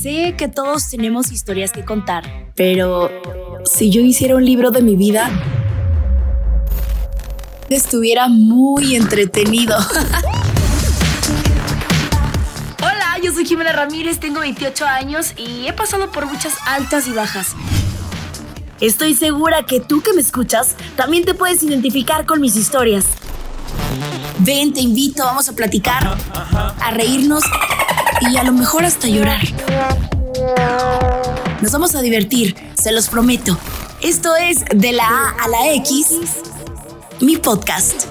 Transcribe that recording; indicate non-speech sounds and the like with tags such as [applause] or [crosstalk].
Sé que todos tenemos historias que contar, pero si yo hiciera un libro de mi vida, estuviera muy entretenido. [laughs] Hola, yo soy Jimena Ramírez, tengo 28 años y he pasado por muchas altas y bajas. Estoy segura que tú que me escuchas también te puedes identificar con mis historias. Ven, te invito, vamos a platicar, a reírnos y a lo mejor hasta llorar. Nos vamos a divertir, se los prometo. Esto es De la A a la X, mi podcast.